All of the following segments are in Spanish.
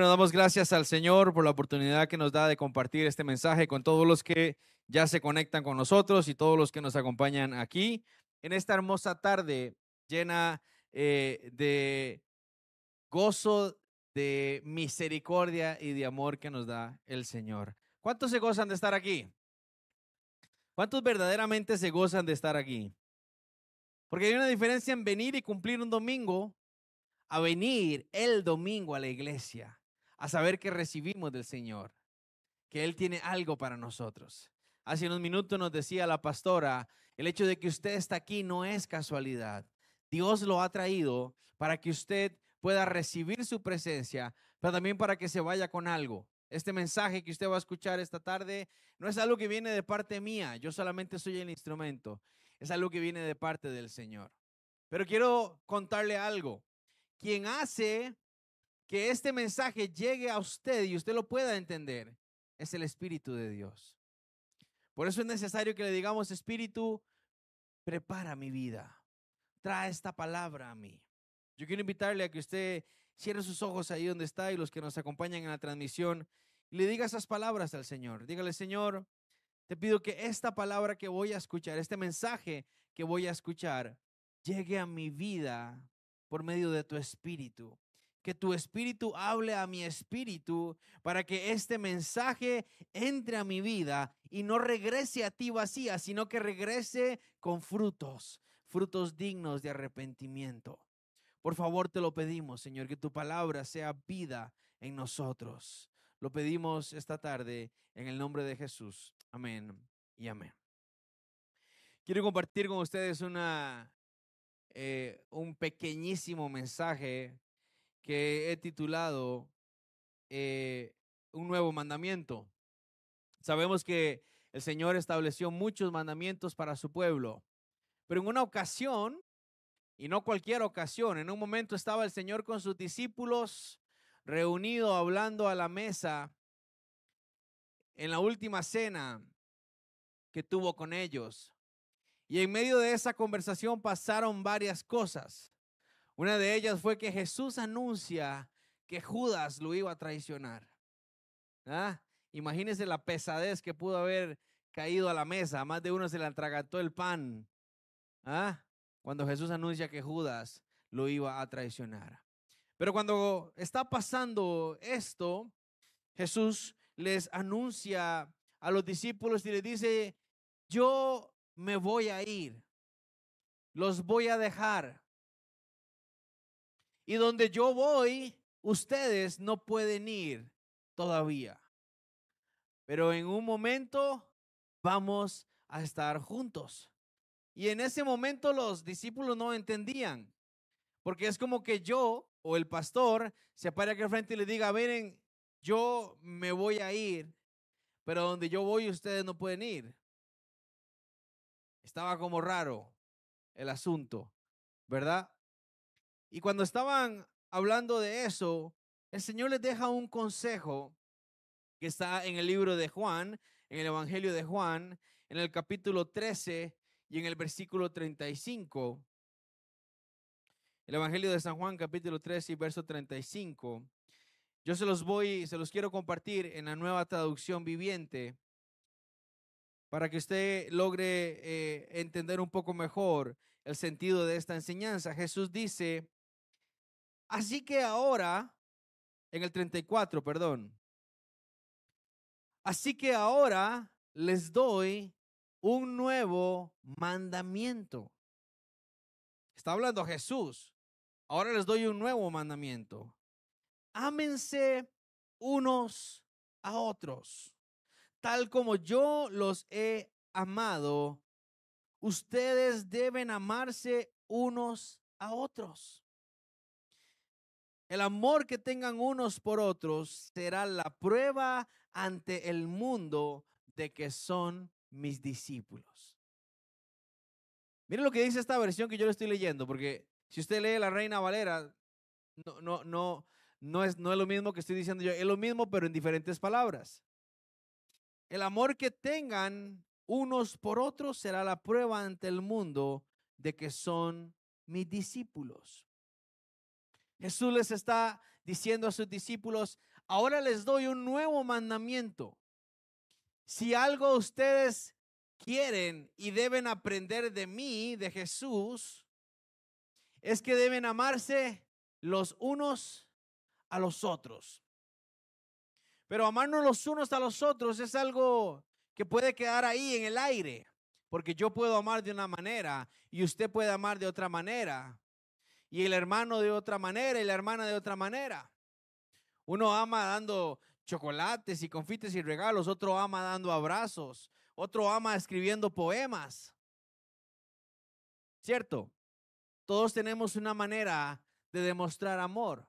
Bueno, damos gracias al Señor por la oportunidad que nos da de compartir este mensaje con todos los que ya se conectan con nosotros y todos los que nos acompañan aquí en esta hermosa tarde llena eh, de gozo, de misericordia y de amor que nos da el Señor. ¿Cuántos se gozan de estar aquí? ¿Cuántos verdaderamente se gozan de estar aquí? Porque hay una diferencia en venir y cumplir un domingo a venir el domingo a la iglesia a saber que recibimos del Señor, que Él tiene algo para nosotros. Hace unos minutos nos decía la pastora, el hecho de que usted está aquí no es casualidad. Dios lo ha traído para que usted pueda recibir su presencia, pero también para que se vaya con algo. Este mensaje que usted va a escuchar esta tarde no es algo que viene de parte mía, yo solamente soy el instrumento, es algo que viene de parte del Señor. Pero quiero contarle algo. Quien hace que este mensaje llegue a usted y usted lo pueda entender, es el Espíritu de Dios. Por eso es necesario que le digamos, Espíritu, prepara mi vida, trae esta palabra a mí. Yo quiero invitarle a que usted cierre sus ojos ahí donde está y los que nos acompañan en la transmisión le diga esas palabras al Señor. Dígale, Señor, te pido que esta palabra que voy a escuchar, este mensaje que voy a escuchar, llegue a mi vida por medio de tu Espíritu que tu espíritu hable a mi espíritu para que este mensaje entre a mi vida y no regrese a ti vacía, sino que regrese con frutos, frutos dignos de arrepentimiento. Por favor, te lo pedimos, Señor, que tu palabra sea vida en nosotros. Lo pedimos esta tarde en el nombre de Jesús. Amén y amén. Quiero compartir con ustedes una, eh, un pequeñísimo mensaje que he titulado eh, Un nuevo mandamiento. Sabemos que el Señor estableció muchos mandamientos para su pueblo, pero en una ocasión, y no cualquier ocasión, en un momento estaba el Señor con sus discípulos reunido hablando a la mesa en la última cena que tuvo con ellos. Y en medio de esa conversación pasaron varias cosas. Una de ellas fue que Jesús anuncia que Judas lo iba a traicionar. ¿Ah? Imagínense la pesadez que pudo haber caído a la mesa. más de uno se le atragantó el pan. ¿Ah? Cuando Jesús anuncia que Judas lo iba a traicionar. Pero cuando está pasando esto, Jesús les anuncia a los discípulos y les dice, yo me voy a ir, los voy a dejar, y donde yo voy, ustedes no pueden ir todavía. Pero en un momento vamos a estar juntos. Y en ese momento los discípulos no entendían. Porque es como que yo o el pastor se pare aquí al frente y le diga, miren, yo me voy a ir, pero donde yo voy ustedes no pueden ir. Estaba como raro el asunto, ¿verdad? Y cuando estaban hablando de eso, el Señor les deja un consejo que está en el libro de Juan, en el Evangelio de Juan, en el capítulo 13 y en el versículo 35. El Evangelio de San Juan, capítulo 13 y verso 35. Yo se los voy, se los quiero compartir en la nueva traducción viviente para que usted logre eh, entender un poco mejor el sentido de esta enseñanza. Jesús dice, Así que ahora, en el 34, perdón. Así que ahora les doy un nuevo mandamiento. Está hablando Jesús. Ahora les doy un nuevo mandamiento. Ámense unos a otros, tal como yo los he amado. Ustedes deben amarse unos a otros. El amor que tengan unos por otros será la prueba ante el mundo de que son mis discípulos. Miren lo que dice esta versión que yo le estoy leyendo, porque si usted lee la Reina Valera, no, no, no, no, es, no es lo mismo que estoy diciendo yo, es lo mismo, pero en diferentes palabras. El amor que tengan unos por otros será la prueba ante el mundo de que son mis discípulos. Jesús les está diciendo a sus discípulos, ahora les doy un nuevo mandamiento. Si algo ustedes quieren y deben aprender de mí, de Jesús, es que deben amarse los unos a los otros. Pero amarnos los unos a los otros es algo que puede quedar ahí en el aire, porque yo puedo amar de una manera y usted puede amar de otra manera, y el hermano de otra manera y la hermana de otra manera. Uno ama dando chocolates y confites y regalos, otro ama dando abrazos, otro ama escribiendo poemas. ¿Cierto? Todos tenemos una manera de demostrar amor.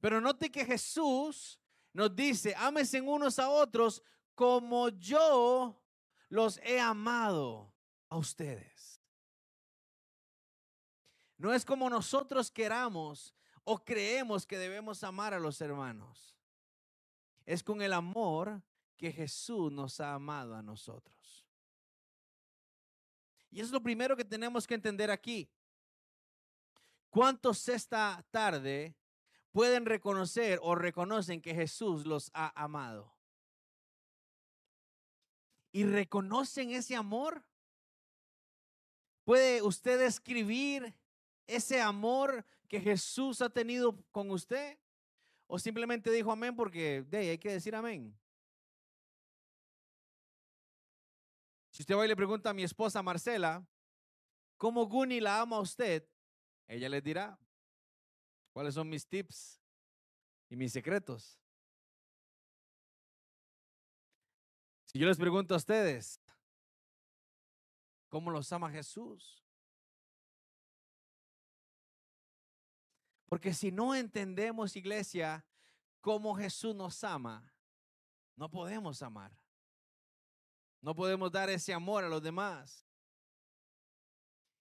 Pero note que Jesús nos dice, ámense unos a otros como yo los he amado a ustedes. No es como nosotros queramos o creemos que debemos amar a los hermanos. Es con el amor que Jesús nos ha amado a nosotros. Y es lo primero que tenemos que entender aquí. ¿Cuántos esta tarde pueden reconocer o reconocen que Jesús los ha amado? ¿Y reconocen ese amor? ¿Puede usted escribir ese amor que Jesús ha tenido con usted? ¿O simplemente dijo amén porque de hay que decir amén? Si usted va y le pregunta a mi esposa Marcela, ¿cómo Guni la ama a usted? Ella les dirá cuáles son mis tips y mis secretos. Si yo les pregunto a ustedes, ¿cómo los ama Jesús? Porque si no entendemos, iglesia, cómo Jesús nos ama, no podemos amar. No podemos dar ese amor a los demás.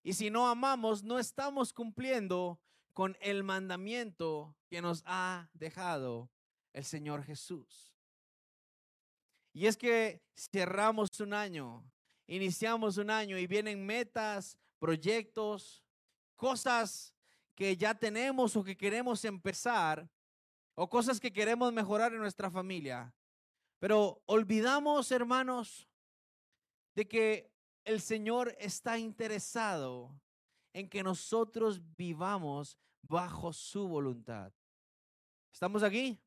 Y si no amamos, no estamos cumpliendo con el mandamiento que nos ha dejado el Señor Jesús. Y es que cerramos un año, iniciamos un año y vienen metas, proyectos, cosas que ya tenemos o que queremos empezar, o cosas que queremos mejorar en nuestra familia. Pero olvidamos, hermanos, de que el Señor está interesado en que nosotros vivamos bajo su voluntad. ¿Estamos aquí?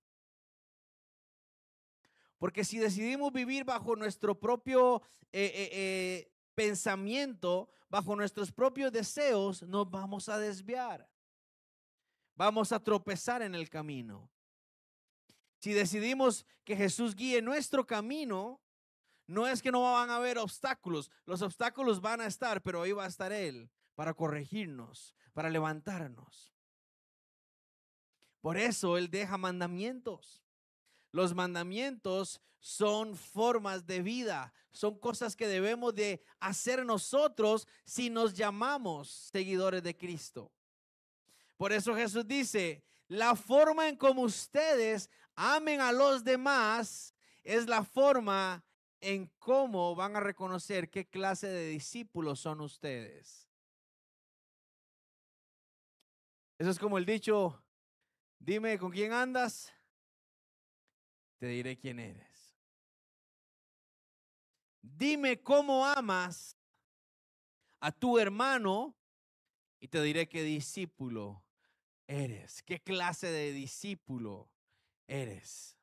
Porque si decidimos vivir bajo nuestro propio eh, eh, eh, pensamiento, bajo nuestros propios deseos, nos vamos a desviar. Vamos a tropezar en el camino. Si decidimos que Jesús guíe nuestro camino, no es que no van a haber obstáculos, los obstáculos van a estar, pero ahí va a estar Él para corregirnos, para levantarnos. Por eso Él deja mandamientos. Los mandamientos son formas de vida, son cosas que debemos de hacer nosotros si nos llamamos seguidores de Cristo. Por eso Jesús dice, la forma en como ustedes amen a los demás es la forma en cómo van a reconocer qué clase de discípulos son ustedes. Eso es como el dicho, dime con quién andas, te diré quién eres. Dime cómo amas a tu hermano y te diré qué discípulo eres, qué clase de discípulo eres.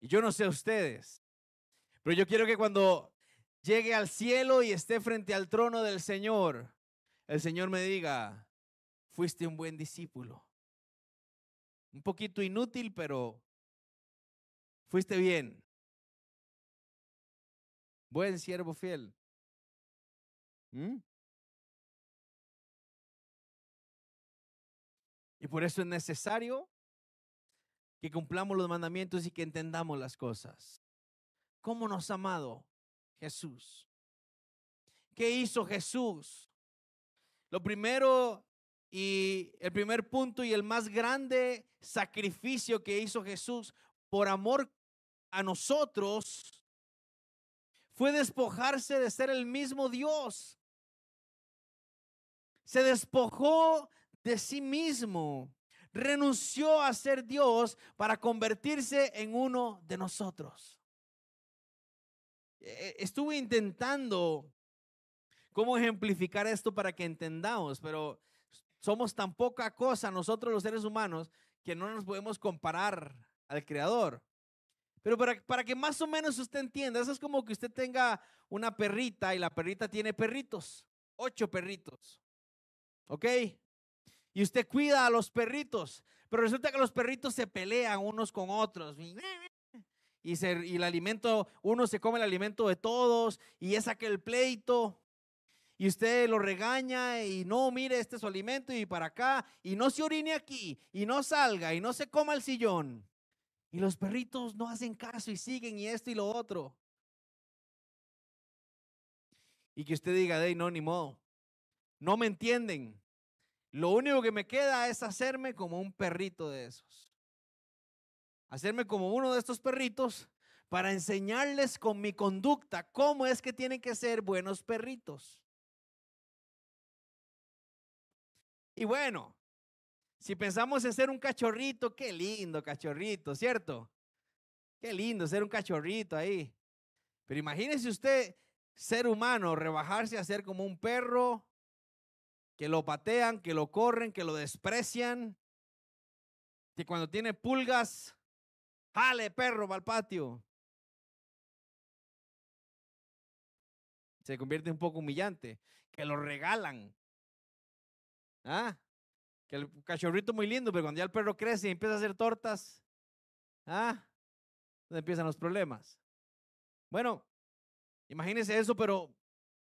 Y yo no sé ustedes, pero yo quiero que cuando llegue al cielo y esté frente al trono del Señor, el Señor me diga, fuiste un buen discípulo. Un poquito inútil, pero fuiste bien. Buen siervo fiel. ¿Mm? Y por eso es necesario que cumplamos los mandamientos y que entendamos las cosas. ¿Cómo nos ha amado Jesús? ¿Qué hizo Jesús? Lo primero y el primer punto y el más grande sacrificio que hizo Jesús por amor a nosotros fue despojarse de ser el mismo Dios. Se despojó de sí mismo. Renunció a ser Dios para convertirse en uno de nosotros. E, estuve intentando cómo ejemplificar esto para que entendamos, pero somos tan poca cosa nosotros los seres humanos que no nos podemos comparar al Creador. Pero para, para, que más o menos usted entienda, eso es como que usted tenga una perrita y la perrita tiene perritos, ocho perritos. ¿Ok? Y usted cuida a los perritos, pero resulta que los perritos se pelean unos con otros. Y, el alimento, uno se come el alimento de todos y es aquel pleito. Y usted lo regaña y no, mire, este es su alimento y para acá. Y no se orine aquí y no salga y no se coma el sillón. Y los perritos no hacen caso y siguen y esto y lo otro. Y que usted diga, de no, ni modo. No me entienden. Lo único que me queda es hacerme como un perrito de esos. Hacerme como uno de estos perritos para enseñarles con mi conducta cómo es que tienen que ser buenos perritos. Y bueno, si pensamos en ser un cachorrito, qué lindo cachorrito, ¿cierto? Qué lindo ser un cachorrito ahí. Pero imagínese usted, ser humano, rebajarse a ser como un perro, que lo patean, que lo corren, que lo desprecian, que cuando tiene pulgas, jale perro va al patio. Se convierte un poco humillante, que lo regalan. ¿Ah? Que el cachorrito muy lindo, pero cuando ya el perro crece y empieza a hacer tortas, ah, donde empiezan los problemas. Bueno, imagínense eso, pero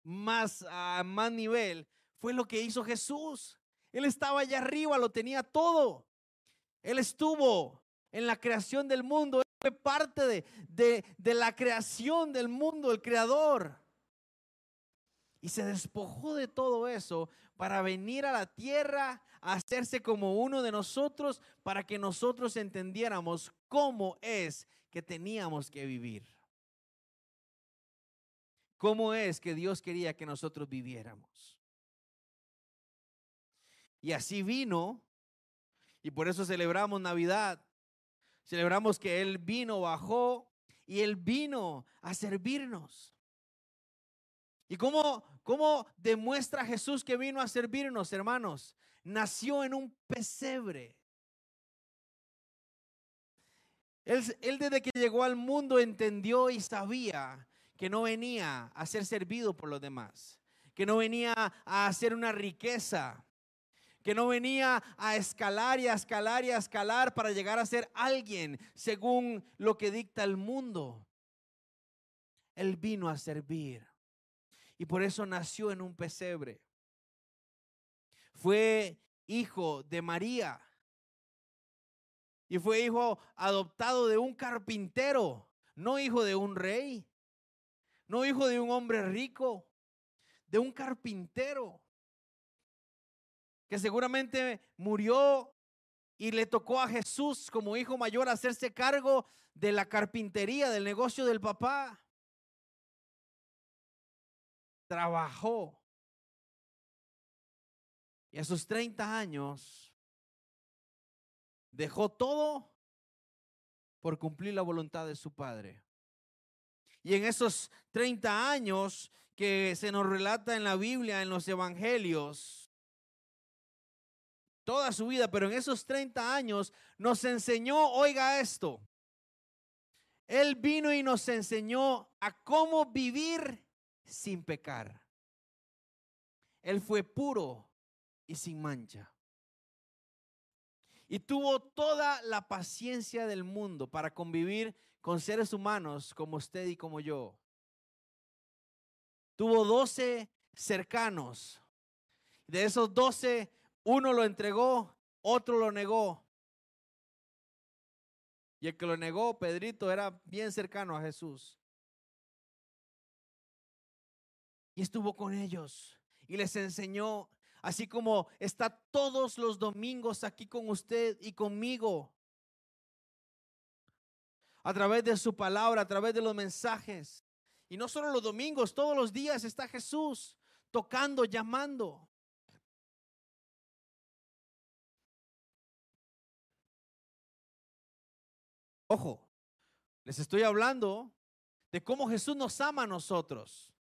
más a más nivel fue lo que hizo Jesús. Él estaba allá arriba, lo tenía todo. Él estuvo en la creación del mundo, él fue parte de, de, de la creación del mundo, el creador. Y se despojó de todo eso para venir a la tierra hacerse como uno de nosotros para que nosotros entendiéramos cómo es que teníamos que vivir. Cómo es que Dios quería que nosotros viviéramos. Y así vino, y por eso celebramos Navidad. Celebramos que Él vino, bajó, y Él vino a servirnos. ¿Y cómo, cómo demuestra Jesús que vino a servirnos, hermanos? nació en un pesebre. Él, él, desde que llegó al mundo entendió y sabía que no venía a ser servido por los demás, que no venía a hacer una riqueza, que no venía a escalar y a escalar y a escalar para llegar a ser alguien según lo que dicta el mundo. Él vino a servir y por eso nació en un pesebre fue hijo de María. Y fue hijo adoptado de un carpintero, no hijo de un rey, no hijo de un hombre rico, de un carpintero, que seguramente murió y le tocó a Jesús como hijo mayor hacerse cargo de la carpintería, del negocio del papá. Trabajó y a sus 30 años dejó todo por cumplir la voluntad de su padre. Y en esos 30 años que se nos relata en la Biblia, en los evangelios, toda su vida, pero en esos 30 años nos enseñó, oiga esto, Él vino y nos enseñó a cómo vivir sin pecar. Él fue puro y sin mancha. Y tuvo toda la paciencia del mundo para convivir con seres humanos como usted y como yo. Tuvo doce cercanos. De esos doce, uno lo entregó, otro lo negó. Y el que lo negó, Pedrito, era bien cercano a Jesús. Y estuvo con ellos y les enseñó así como está todos los domingos aquí con usted y conmigo. A través de su palabra, a través de los mensajes. Y no solo los domingos, todos los días está Jesús tocando, llamando. Ojo, les estoy hablando de cómo Jesús nos ama a nosotros.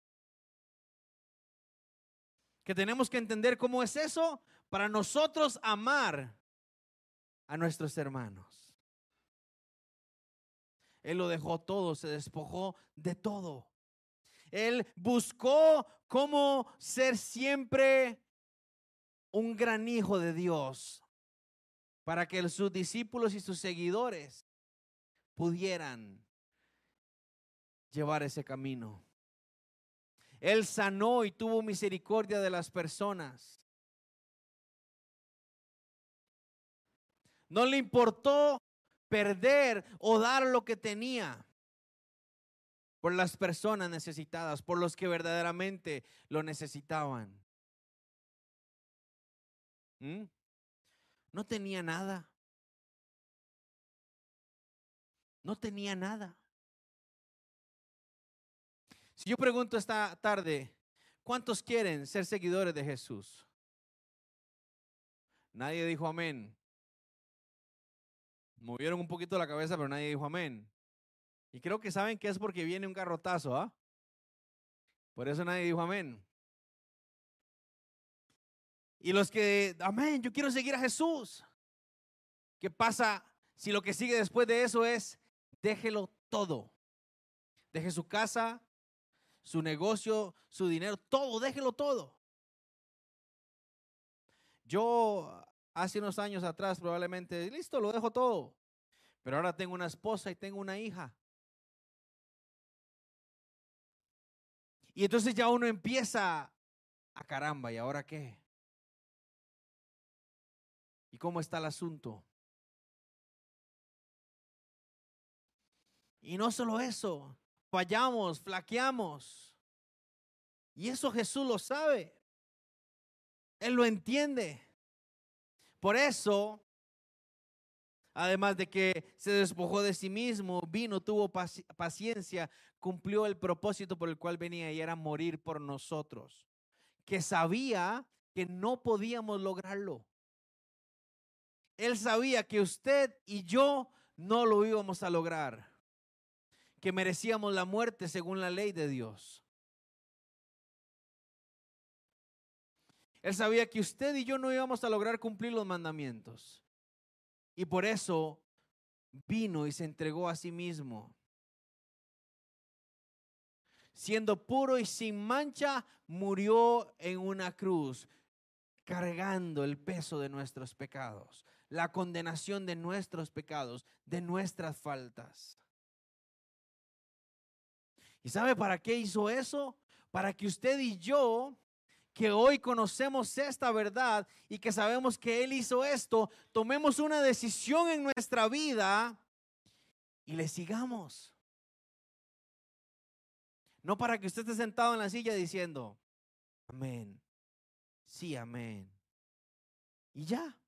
Que tenemos que entender cómo es eso para nosotros amar a nuestros hermanos. Él lo dejó todo, se despojó de todo. Él buscó cómo ser siempre un gran hijo de Dios para que sus discípulos y sus seguidores pudieran llevar ese camino. Él sanó y tuvo misericordia de las personas. No le importó perder o dar lo que tenía por las personas necesitadas, por los que verdaderamente lo necesitaban. ¿Mm? No tenía nada. No tenía nada. Si yo pregunto esta tarde, ¿cuántos quieren ser seguidores de Jesús? Nadie dijo amén. Movieron un poquito la cabeza, pero nadie dijo amén. Y creo que saben que es porque viene un garrotazo, ¿ah? Por eso nadie dijo amén. Y los que, amén, yo quiero seguir a Jesús. ¿Qué pasa si lo que sigue después de eso es, déjelo todo? Deje su casa, su negocio, su dinero, todo, déjelo todo. Yo hace unos años atrás probablemente, listo, lo dejo todo. Pero ahora tengo una esposa y tengo una hija. Y entonces ya uno empieza a caramba, ¿y ahora qué? ¿Y cómo está el asunto? Y no solo eso, fallamos, flaqueamos. Y eso Jesús lo sabe. Él lo entiende. Por eso, además de que se despojó de sí mismo, vino, tuvo paciencia, cumplió el propósito por el cual venía y era morir por nosotros, que sabía que no podíamos lograrlo. Él sabía que usted y yo no lo íbamos a lograr, que merecíamos la muerte según la ley de Dios. Él sabía que usted y yo no íbamos a lograr cumplir los mandamientos. Y por eso vino y se entregó a sí mismo. Siendo puro y sin mancha, murió en una cruz, cargando el peso de nuestros pecados la condenación de nuestros pecados, de nuestras faltas. ¿Y sabe para qué hizo eso? Para que usted y yo, que hoy conocemos esta verdad y que sabemos que Él hizo esto, tomemos una decisión en nuestra vida y le sigamos. No para que usted esté sentado en la silla diciendo, amén, sí, amén. Y ya.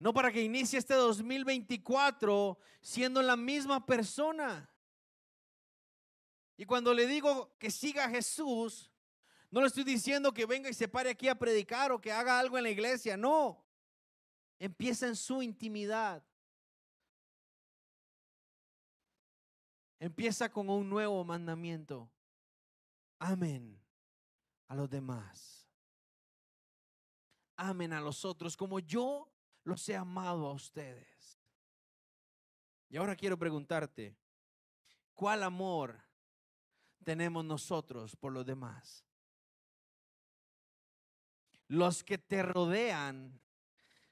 No para que inicie este 2024 siendo la misma persona. Y cuando le digo que siga a Jesús, no le estoy diciendo que venga y se pare aquí a predicar o que haga algo en la iglesia. No. Empieza en su intimidad. Empieza con un nuevo mandamiento. Amén a los demás. Amén a los otros como yo los he amado a ustedes. Y ahora quiero preguntarte, ¿cuál amor tenemos nosotros por los demás? Los que te rodean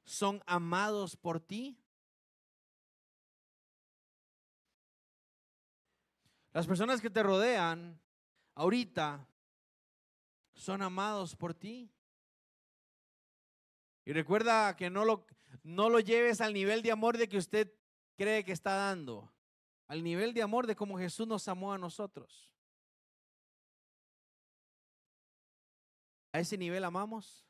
son amados por ti. Las personas que te rodean ahorita son amados por ti. Y recuerda que no lo, no lo lleves al nivel de amor de que usted cree que está dando, al nivel de amor de como Jesús nos amó a nosotros. ¿A ese nivel amamos?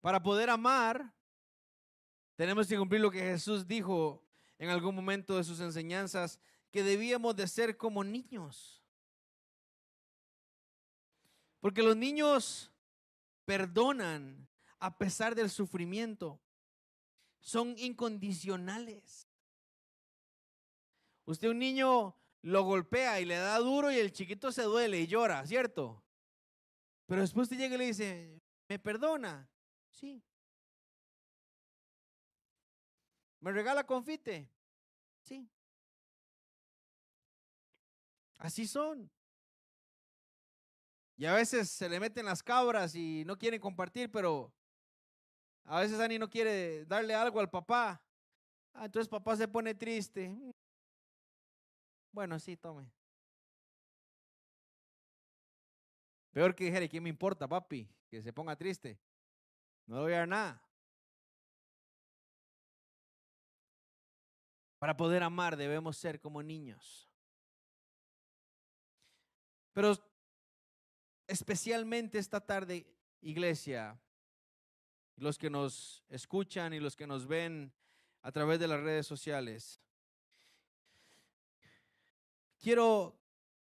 Para poder amar, tenemos que cumplir lo que Jesús dijo en algún momento de sus enseñanzas, que debíamos de ser como niños. Porque los niños perdonan a pesar del sufrimiento. Son incondicionales. Usted un niño lo golpea y le da duro y el chiquito se duele y llora, ¿cierto? Pero después usted llega y le dice, ¿me perdona? Sí. ¿Me regala confite? Sí. Así son. Y a veces se le meten las cabras y no quieren compartir, pero a veces Ani no quiere darle algo al papá. Ah, entonces papá se pone triste. Bueno, sí, tome. Peor que dijera, ¿quién me importa, papi? Que se ponga triste. No le voy a dar nada. Para poder amar debemos ser como niños. Pero especialmente esta tarde, iglesia, los que nos escuchan y los que nos ven a través de las redes sociales, quiero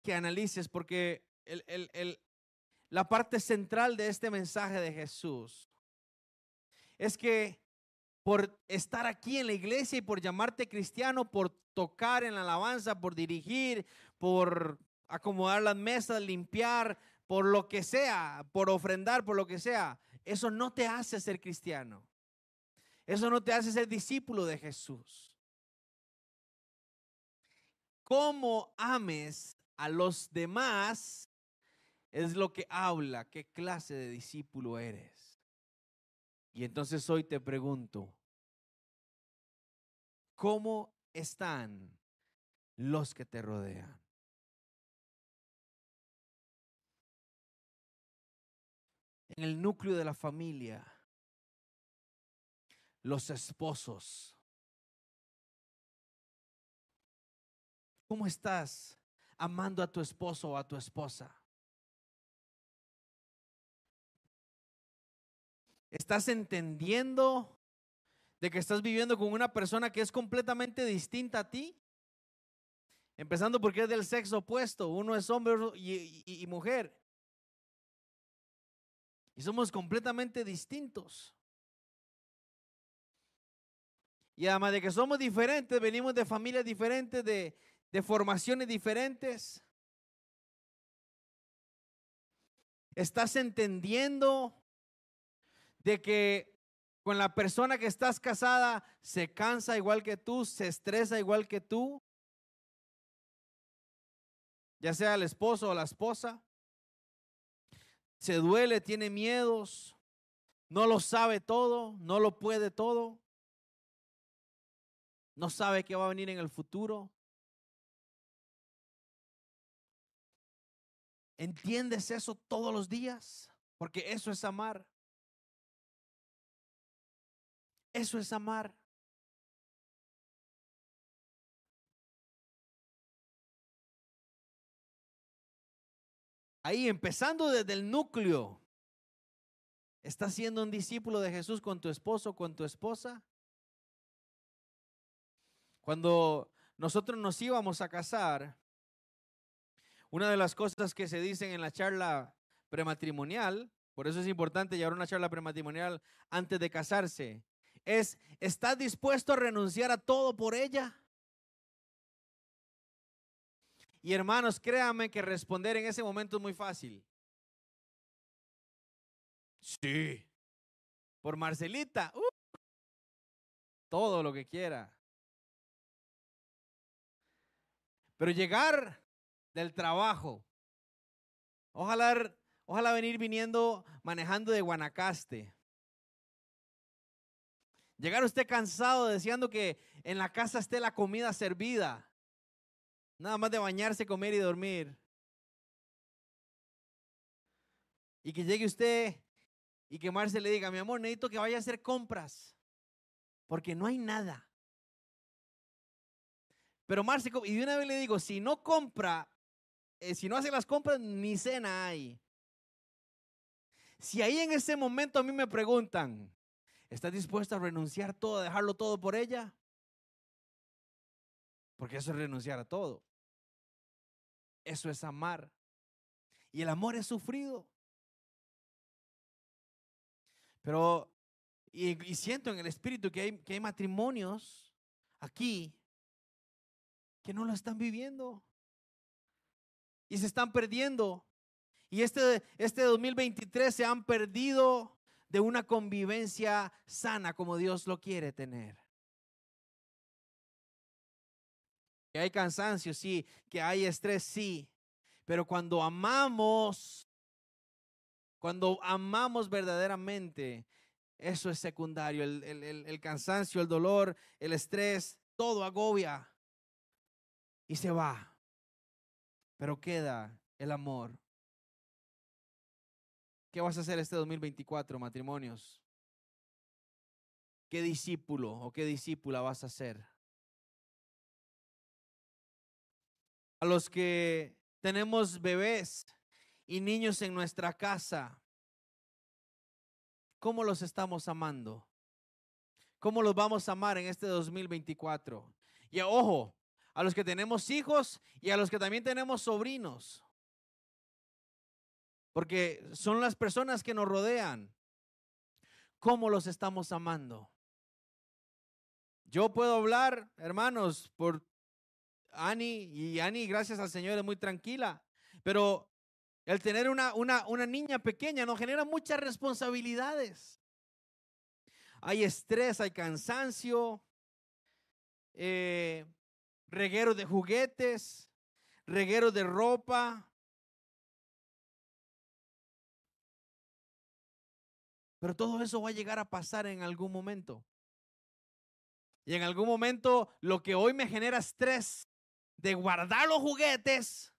que analices porque la parte central de este mensaje de Jesús es que por estar aquí en la iglesia y por llamarte cristiano, por tocar en la alabanza, por dirigir, por acomodar las mesas, limpiar, por lo que sea, por ofrendar, por lo que sea, eso no te hace ser cristiano. Eso no te hace ser discípulo de Jesús. Cómo ames a los demás es lo que habla qué clase de discípulo eres. Y entonces hoy te pregunto, ¿cómo están los que te rodean? En el núcleo de la familia, los esposos. ¿Cómo estás amando a tu esposo o a tu esposa? ¿Estás entendiendo de que estás viviendo con una persona que es completamente distinta a ti? Empezando porque es del sexo opuesto, uno es hombre y, y mujer. Y somos completamente distintos. Y además de que somos diferentes, venimos de familias diferentes, de, de formaciones diferentes. ¿Estás entendiendo de que con la persona que estás casada se cansa igual que tú, se estresa igual que tú? Ya sea el esposo o la esposa se duele, tiene miedos, no lo sabe todo, no lo puede todo, no sabe qué va a venir en el futuro. ¿Entiendes eso todos los días? Porque eso es amar. Eso es amar. Ahí, empezando desde el núcleo. ¿Estás siendo un discípulo de Jesús con tu esposo, con tu esposa? Cuando nosotros nos íbamos a casar, una de las cosas que se dicen en la charla prematrimonial, por eso es importante llevar una charla prematrimonial antes de casarse, es, ¿estás dispuesto a renunciar a todo por ella? Y hermanos, créanme que responder en ese momento es muy fácil. Sí. Por Marcelita. Uh, todo lo que quiera. Pero llegar del trabajo. Ojalá, ojalá venir viniendo manejando de Guanacaste. Llegar usted cansado deseando que en la casa esté la comida servida. Nada más de bañarse, comer y dormir. Y que llegue usted y que Marce le diga, mi amor, necesito que vaya a hacer compras. Porque no hay nada. Pero Marce, y de una vez le digo, si no compra, eh, si no hace las compras, ni cena hay. Si ahí en ese momento a mí me preguntan, ¿estás dispuesta a renunciar todo, a dejarlo todo por ella? Porque eso es renunciar a todo. Eso es amar. Y el amor es sufrido. Pero, y, siento en el espíritu que hay, que hay matrimonios aquí que no lo están viviendo y se están perdiendo. Y este, este 2023 se han perdido de una convivencia sana como Dios lo quiere tener. Que hay cansancio, sí, que hay estrés, sí, pero cuando amamos, cuando amamos verdaderamente, eso es secundario. El, el, cansancio, el dolor, el estrés, todo agobia y se va. Pero queda el amor. ¿Qué vas a hacer este 2024, matrimonios? ¿Qué discípulo o qué discípula vas a ser? A los que tenemos bebés y niños en nuestra casa, ¿cómo los estamos amando? ¿Cómo los vamos a amar en este 2024? Y ojo, a los que tenemos hijos y a los que también tenemos sobrinos. Porque son las personas que nos rodean. ¿Cómo los estamos amando? Yo puedo hablar, hermanos, por Ani, y Ani, gracias al Señor, es muy tranquila. Pero el tener una, una, una niña pequeña nos genera muchas responsabilidades. Hay estrés, hay cansancio, eh, reguero de juguetes, reguero de ropa. Pero todo eso va a llegar a pasar en algún momento. Y en algún momento lo que hoy me genera estrés de guardar los juguetes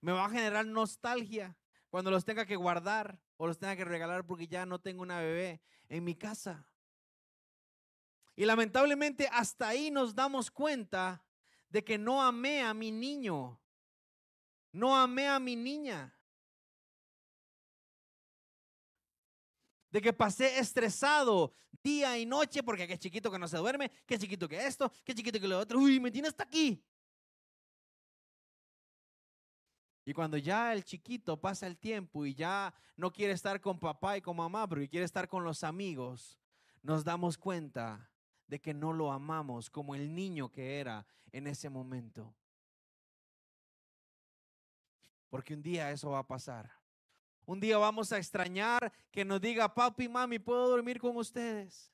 me va a generar nostalgia cuando los tenga que guardar o los tenga que regalar porque ya no tengo una bebé en mi casa. Y lamentablemente hasta ahí nos damos cuenta de que no amé a mi niño, no amé a mi niña. De que pasé estresado día y noche porque qué chiquito que no se duerme, qué chiquito que esto, qué chiquito que lo otro. Uy, me tiene hasta aquí. Y cuando ya el chiquito pasa el tiempo y ya no quiere estar con papá y con mamá, pero quiere estar con los amigos, nos damos cuenta de que no lo amamos como el niño que era en ese momento. Porque un día eso va a pasar. Un día vamos a extrañar que nos diga, papi, mami, ¿puedo dormir con ustedes?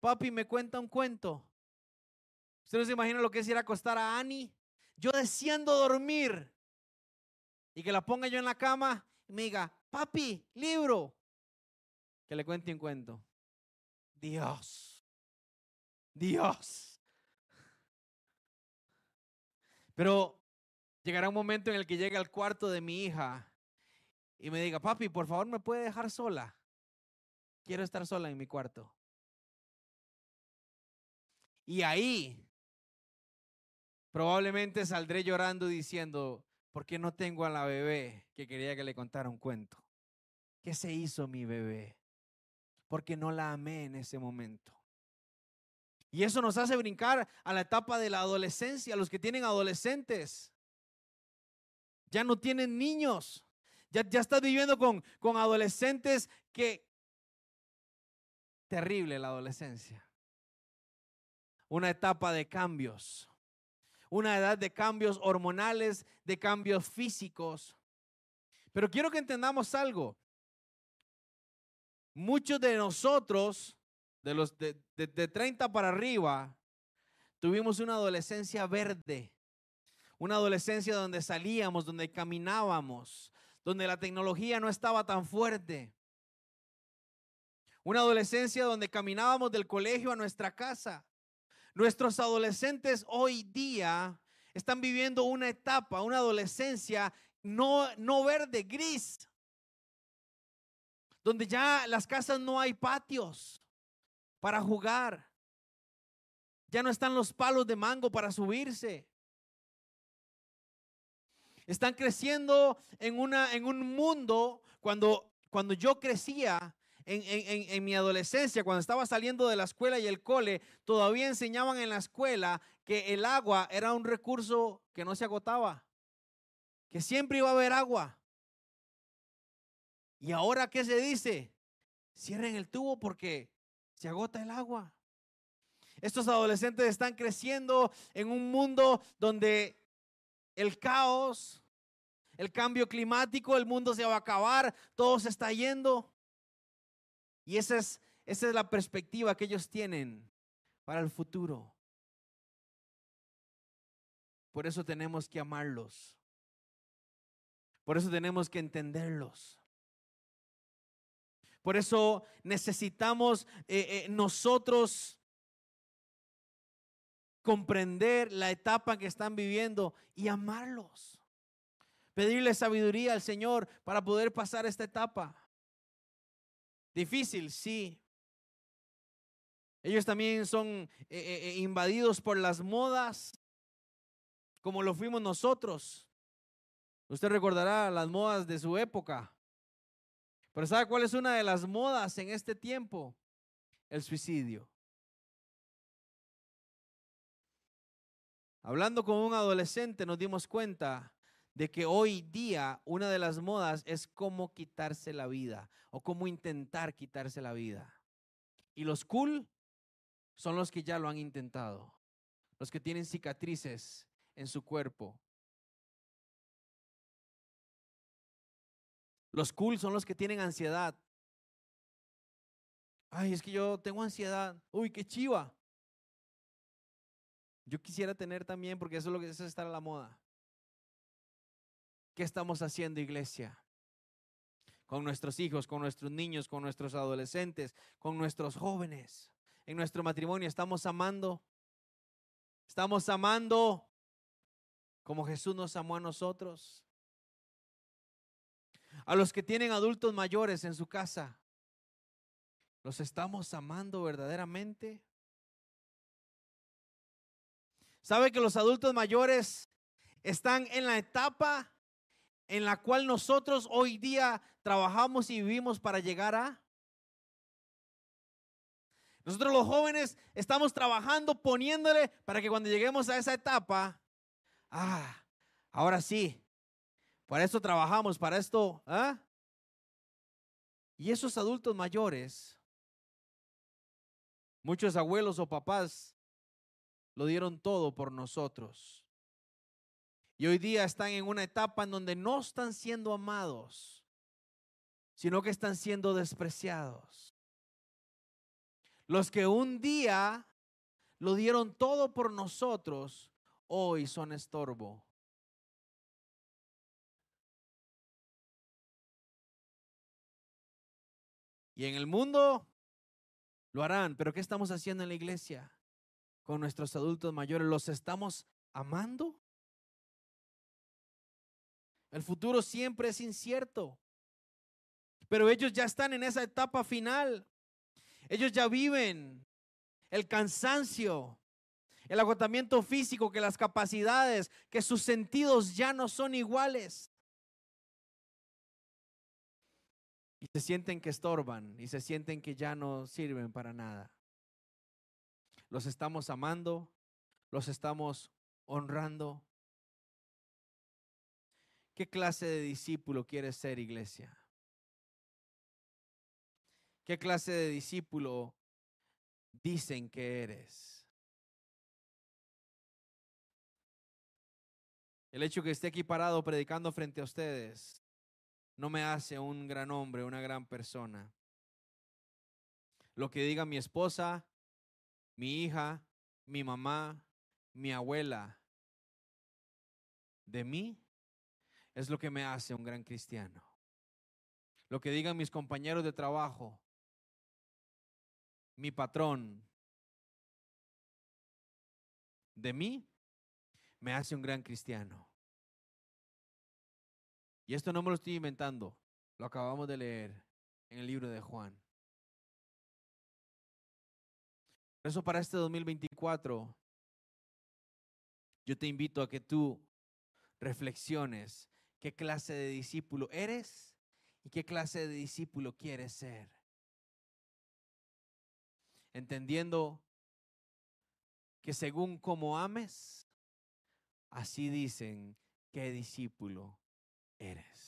Papi, me cuenta un cuento. ¿Usted no se imagina lo que es ir a acostar a Annie? Yo deseando dormir. Y que la ponga yo en la cama y me diga, papi, libro. Que le cuente un cuento. Dios, Dios. Pero llegará un momento en el que llegue al cuarto de mi hija y me diga, papi, por favor, ¿me puede dejar sola? Quiero estar sola en mi cuarto. Y ahí probablemente saldré llorando diciendo, ¿por qué no tengo a la bebé que quería que le contara un cuento? ¿Qué se hizo mi bebé? porque no la amé en ese momento. Y eso nos hace brincar a la etapa de la adolescencia, los que tienen adolescentes. Ya no tienen niños. Ya, ya estás viviendo con, con adolescentes que... Terrible la adolescencia. Una etapa de cambios. Una edad de cambios hormonales, de cambios físicos. Pero quiero que entendamos algo muchos de nosotros, de los de, 30 para arriba, tuvimos una adolescencia verde, una adolescencia donde salíamos, donde caminábamos, donde la tecnología no estaba tan fuerte. Una adolescencia donde caminábamos del colegio a nuestra casa. Nuestros adolescentes hoy día están viviendo una etapa, una adolescencia no, no verde, gris donde ya las casas no hay patios para jugar. Ya no están los palos de mango para subirse. Están creciendo en, una, en un mundo cuando, cuando yo crecía, en, mi adolescencia, cuando estaba saliendo de la escuela y el cole, todavía enseñaban en la escuela que el agua era un recurso que no se agotaba, que siempre iba a haber agua. ¿Y ahora qué se dice? cierren el tubo porque se agota el agua. Estos adolescentes están creciendo en un mundo donde el caos, el cambio climático, el mundo se va a acabar, todo se está yendo. Y esa es, esa es la perspectiva que ellos tienen para el futuro. Por eso tenemos que amarlos. Por eso tenemos que entenderlos. Por eso necesitamos eh, eh, nosotros comprender la etapa que están viviendo y amarlos. Pedirle sabiduría al Señor para poder pasar esta etapa. Difícil, sí. Ellos también son eh, invadidos por las modas, como lo fuimos nosotros. Usted recordará las modas de su época. Pero ¿sabe cuál es una de las modas en este tiempo? El suicidio. Hablando con un adolescente nos dimos cuenta de que hoy día una de las modas es cómo quitarse la vida o cómo intentar quitarse la vida. Y los cool son los que ya lo han intentado, los que tienen cicatrices en su cuerpo, Los cool son los que tienen ansiedad. Ay, es que yo tengo ansiedad. Uy, qué chiva. Yo quisiera tener también, porque eso es lo que es estar a la moda. ¿Qué estamos haciendo, iglesia? Con nuestros hijos, con nuestros niños, con nuestros adolescentes, con nuestros jóvenes. En nuestro matrimonio estamos amando. Estamos amando como Jesús nos amó a nosotros a los que tienen adultos mayores en su casa. ¿Los estamos amando verdaderamente? ¿Sabe que los adultos mayores están en la etapa en la cual nosotros hoy día trabajamos y vivimos para llegar a? Nosotros los jóvenes estamos trabajando, poniéndole para que cuando lleguemos a esa etapa, ah, ahora sí, para esto trabajamos, para esto. ¿ah? Y esos adultos mayores, muchos abuelos o papás, lo dieron todo por nosotros. Y hoy día están en una etapa en donde no están siendo amados, sino que están siendo despreciados. Los que un día lo dieron todo por nosotros, hoy son estorbo. Y en el mundo lo harán, pero ¿qué estamos haciendo en la iglesia con nuestros adultos mayores? ¿Los estamos amando? El futuro siempre es incierto, pero ellos ya están en esa etapa final. Ellos ya viven el cansancio, el agotamiento físico, que las capacidades, que sus sentidos ya no son iguales. y se sienten que estorban y se sienten que ya no sirven para nada. Los estamos amando, los estamos honrando. ¿Qué clase de discípulo quieres ser, iglesia? ¿Qué clase de discípulo dicen que eres? El hecho que esté aquí parado predicando frente a ustedes no me hace un gran hombre, una gran persona. Lo que diga mi esposa, mi hija, mi mamá, mi abuela, de mí, es lo que me hace un gran cristiano. Lo que digan mis compañeros de trabajo, mi patrón, de mí, me hace un gran cristiano. Y esto no me lo estoy inventando, lo acabamos de leer en el libro de Juan. Por eso para este 2024, yo te invito a que tú reflexiones qué clase de discípulo eres y qué clase de discípulo quieres ser. Entendiendo que según como ames, así dicen qué discípulo eres.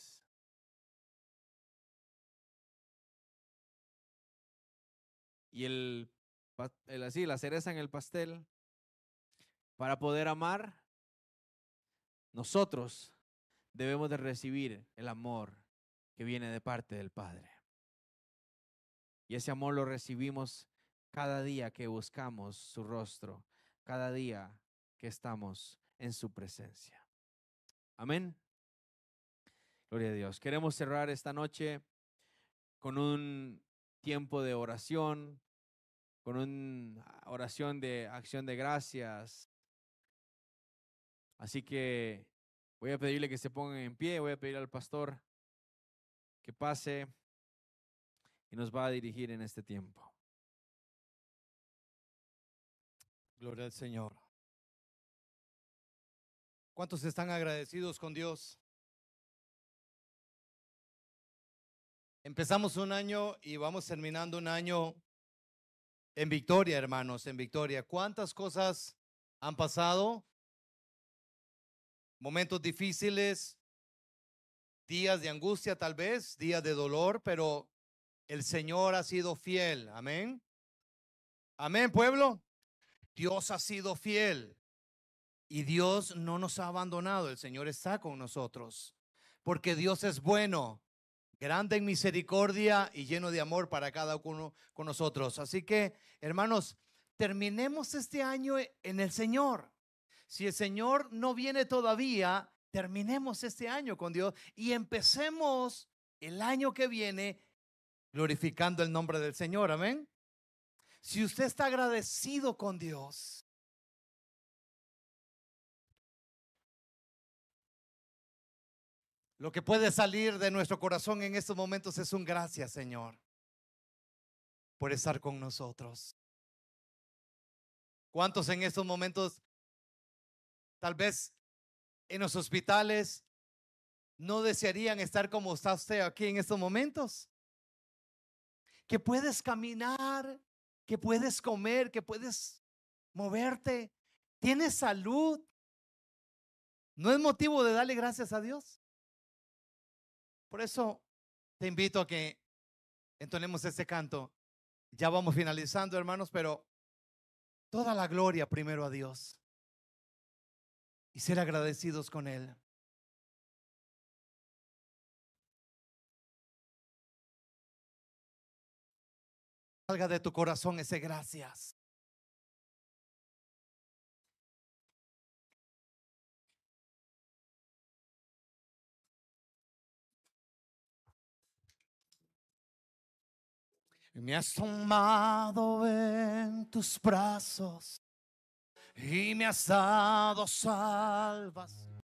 y el, el así, la cereza en el pastel, para poder amar, nosotros debemos de recibir el amor que viene de parte del Padre. Y ese amor lo recibimos cada día que buscamos su rostro, cada día que estamos en su presencia. Amén. Gloria a Dios. Queremos cerrar esta noche con un tiempo de oración, con una oración de acción de gracias. Así que voy a pedirle que se pongan en pie, voy a pedir al pastor que pase y nos va a dirigir en este tiempo. Gloria al Señor. ¿Cuántos están agradecidos con Dios? Empezamos un año y vamos terminando un año en victoria, hermanos, en victoria. ¿Cuántas cosas han pasado? Momentos difíciles, días de angustia tal vez, días de dolor, pero el Señor ha sido fiel. Amén. Amén, pueblo. Dios ha sido fiel y Dios no nos ha abandonado. El Señor está con nosotros porque Dios es bueno, grande en misericordia y lleno de amor para cada uno con nosotros. Así que, hermanos, terminemos este año en el Señor. Si el Señor no viene todavía, terminemos este año con Dios y empecemos el año que viene glorificando el nombre del Señor. Amén. Si usted está agradecido con Dios, lo que puede salir de nuestro corazón en estos momentos es un gracias, Señor, por estar con nosotros. ¿Cuántos en estos momentos, tal vez en los hospitales, no desearían estar como está usted aquí en estos momentos? Que puedes caminar, que puedes comer, que puedes moverte, tienes salud. ¿No es motivo de darle gracias a Dios? Por eso te invito a que entonemos este canto. Ya vamos finalizando, hermanos, pero toda la gloria primero a Dios y ser agradecidos con Él. Salga de tu corazón ese gracias. Me has tomado en tus brazos y me has dado salvas.